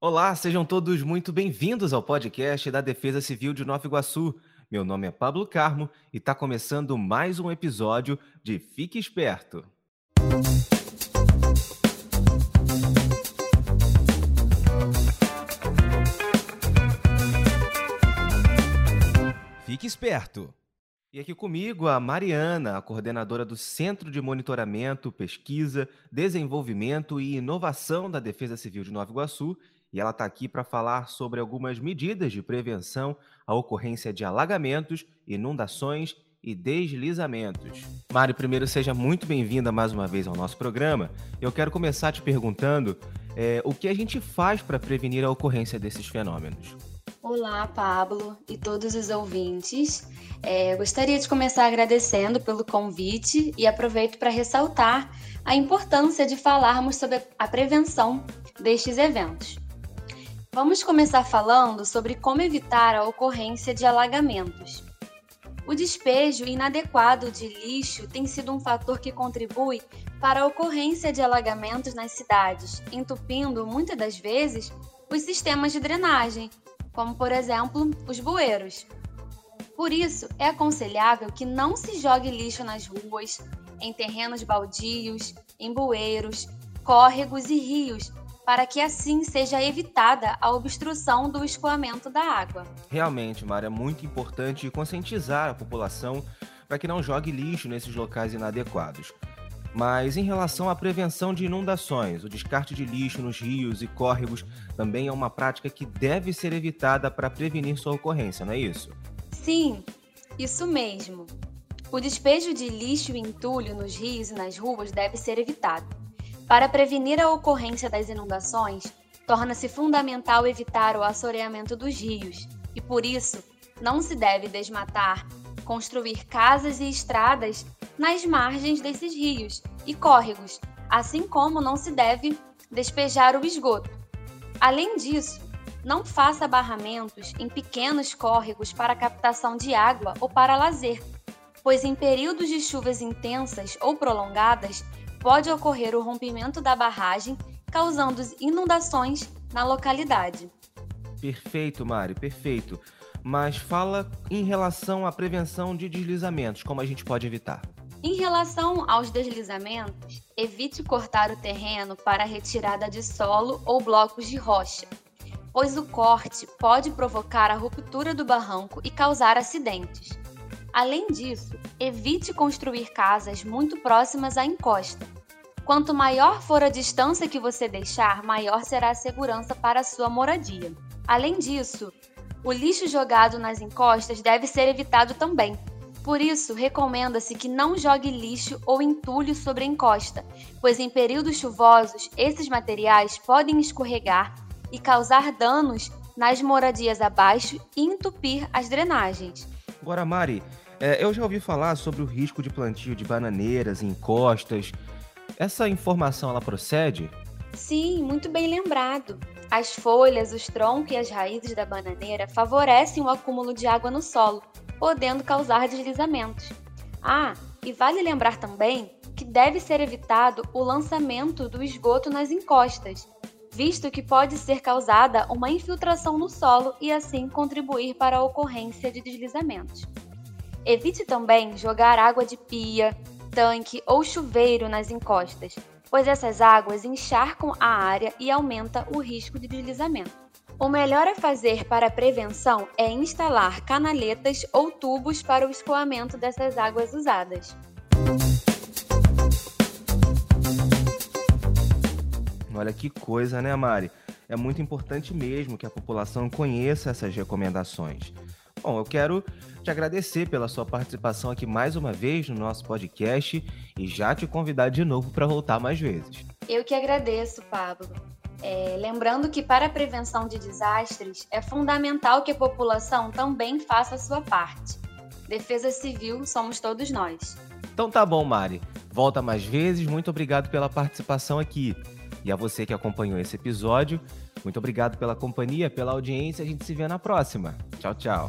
Olá, sejam todos muito bem-vindos ao podcast da Defesa Civil de Nova Iguaçu. Meu nome é Pablo Carmo e está começando mais um episódio de Fique Esperto. Fique Esperto! E aqui comigo a Mariana, a coordenadora do Centro de Monitoramento, Pesquisa, Desenvolvimento e Inovação da Defesa Civil de Nova Iguaçu, e ela está aqui para falar sobre algumas medidas de prevenção à ocorrência de alagamentos, inundações e deslizamentos. Mari, primeiro seja muito bem-vinda mais uma vez ao nosso programa. Eu quero começar te perguntando é, o que a gente faz para prevenir a ocorrência desses fenômenos. Olá, Pablo e todos os ouvintes. É, gostaria de começar agradecendo pelo convite e aproveito para ressaltar a importância de falarmos sobre a prevenção destes eventos. Vamos começar falando sobre como evitar a ocorrência de alagamentos. O despejo inadequado de lixo tem sido um fator que contribui para a ocorrência de alagamentos nas cidades, entupindo muitas das vezes os sistemas de drenagem, como por exemplo os bueiros. Por isso, é aconselhável que não se jogue lixo nas ruas, em terrenos baldios, em bueiros, córregos e rios, para que assim seja evitada a obstrução do escoamento da água. Realmente, Mara, é muito importante conscientizar a população para que não jogue lixo nesses locais inadequados. Mas em relação à prevenção de inundações, o descarte de lixo nos rios e córregos também é uma prática que deve ser evitada para prevenir sua ocorrência, não é isso? Sim, isso mesmo. O despejo de lixo e entulho nos rios e nas ruas deve ser evitado. Para prevenir a ocorrência das inundações, torna-se fundamental evitar o assoreamento dos rios e, por isso, não se deve desmatar, construir casas e estradas nas margens desses rios e córregos, assim como não se deve despejar o esgoto. Além disso, não faça barramentos em pequenos córregos para captação de água ou para lazer, pois em períodos de chuvas intensas ou prolongadas pode ocorrer o rompimento da barragem, causando inundações na localidade. Perfeito, Mari, perfeito. Mas fala em relação à prevenção de deslizamentos, como a gente pode evitar? Em relação aos deslizamentos, evite cortar o terreno para retirada de solo ou blocos de rocha, pois o corte pode provocar a ruptura do barranco e causar acidentes. Além disso, evite construir casas muito próximas à encosta. Quanto maior for a distância que você deixar, maior será a segurança para a sua moradia. Além disso, o lixo jogado nas encostas deve ser evitado também, por isso, recomenda-se que não jogue lixo ou entulho sobre a encosta, pois em períodos chuvosos esses materiais podem escorregar e causar danos nas moradias abaixo e entupir as drenagens. Agora, Mari, é, eu já ouvi falar sobre o risco de plantio de bananeiras em encostas. Essa informação ela procede? Sim, muito bem lembrado. As folhas, os troncos e as raízes da bananeira favorecem o acúmulo de água no solo, podendo causar deslizamentos. Ah, e vale lembrar também que deve ser evitado o lançamento do esgoto nas encostas, visto que pode ser causada uma infiltração no solo e assim contribuir para a ocorrência de deslizamentos. Evite também jogar água de pia, tanque ou chuveiro nas encostas, pois essas águas encharcam a área e aumenta o risco de deslizamento. O melhor a fazer para a prevenção é instalar canaletas ou tubos para o escoamento dessas águas usadas. Olha que coisa, né, Mari? É muito importante mesmo que a população conheça essas recomendações. Bom, eu quero te agradecer pela sua participação aqui mais uma vez no nosso podcast e já te convidar de novo para voltar mais vezes. Eu que agradeço, Pablo. É, lembrando que para a prevenção de desastres é fundamental que a população também faça a sua parte. Defesa civil somos todos nós. Então tá bom, Mari. Volta mais vezes. Muito obrigado pela participação aqui. E a você que acompanhou esse episódio, muito obrigado pela companhia, pela audiência. A gente se vê na próxima. Tchau, tchau.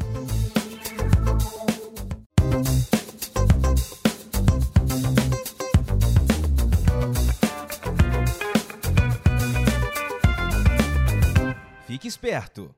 Fique esperto!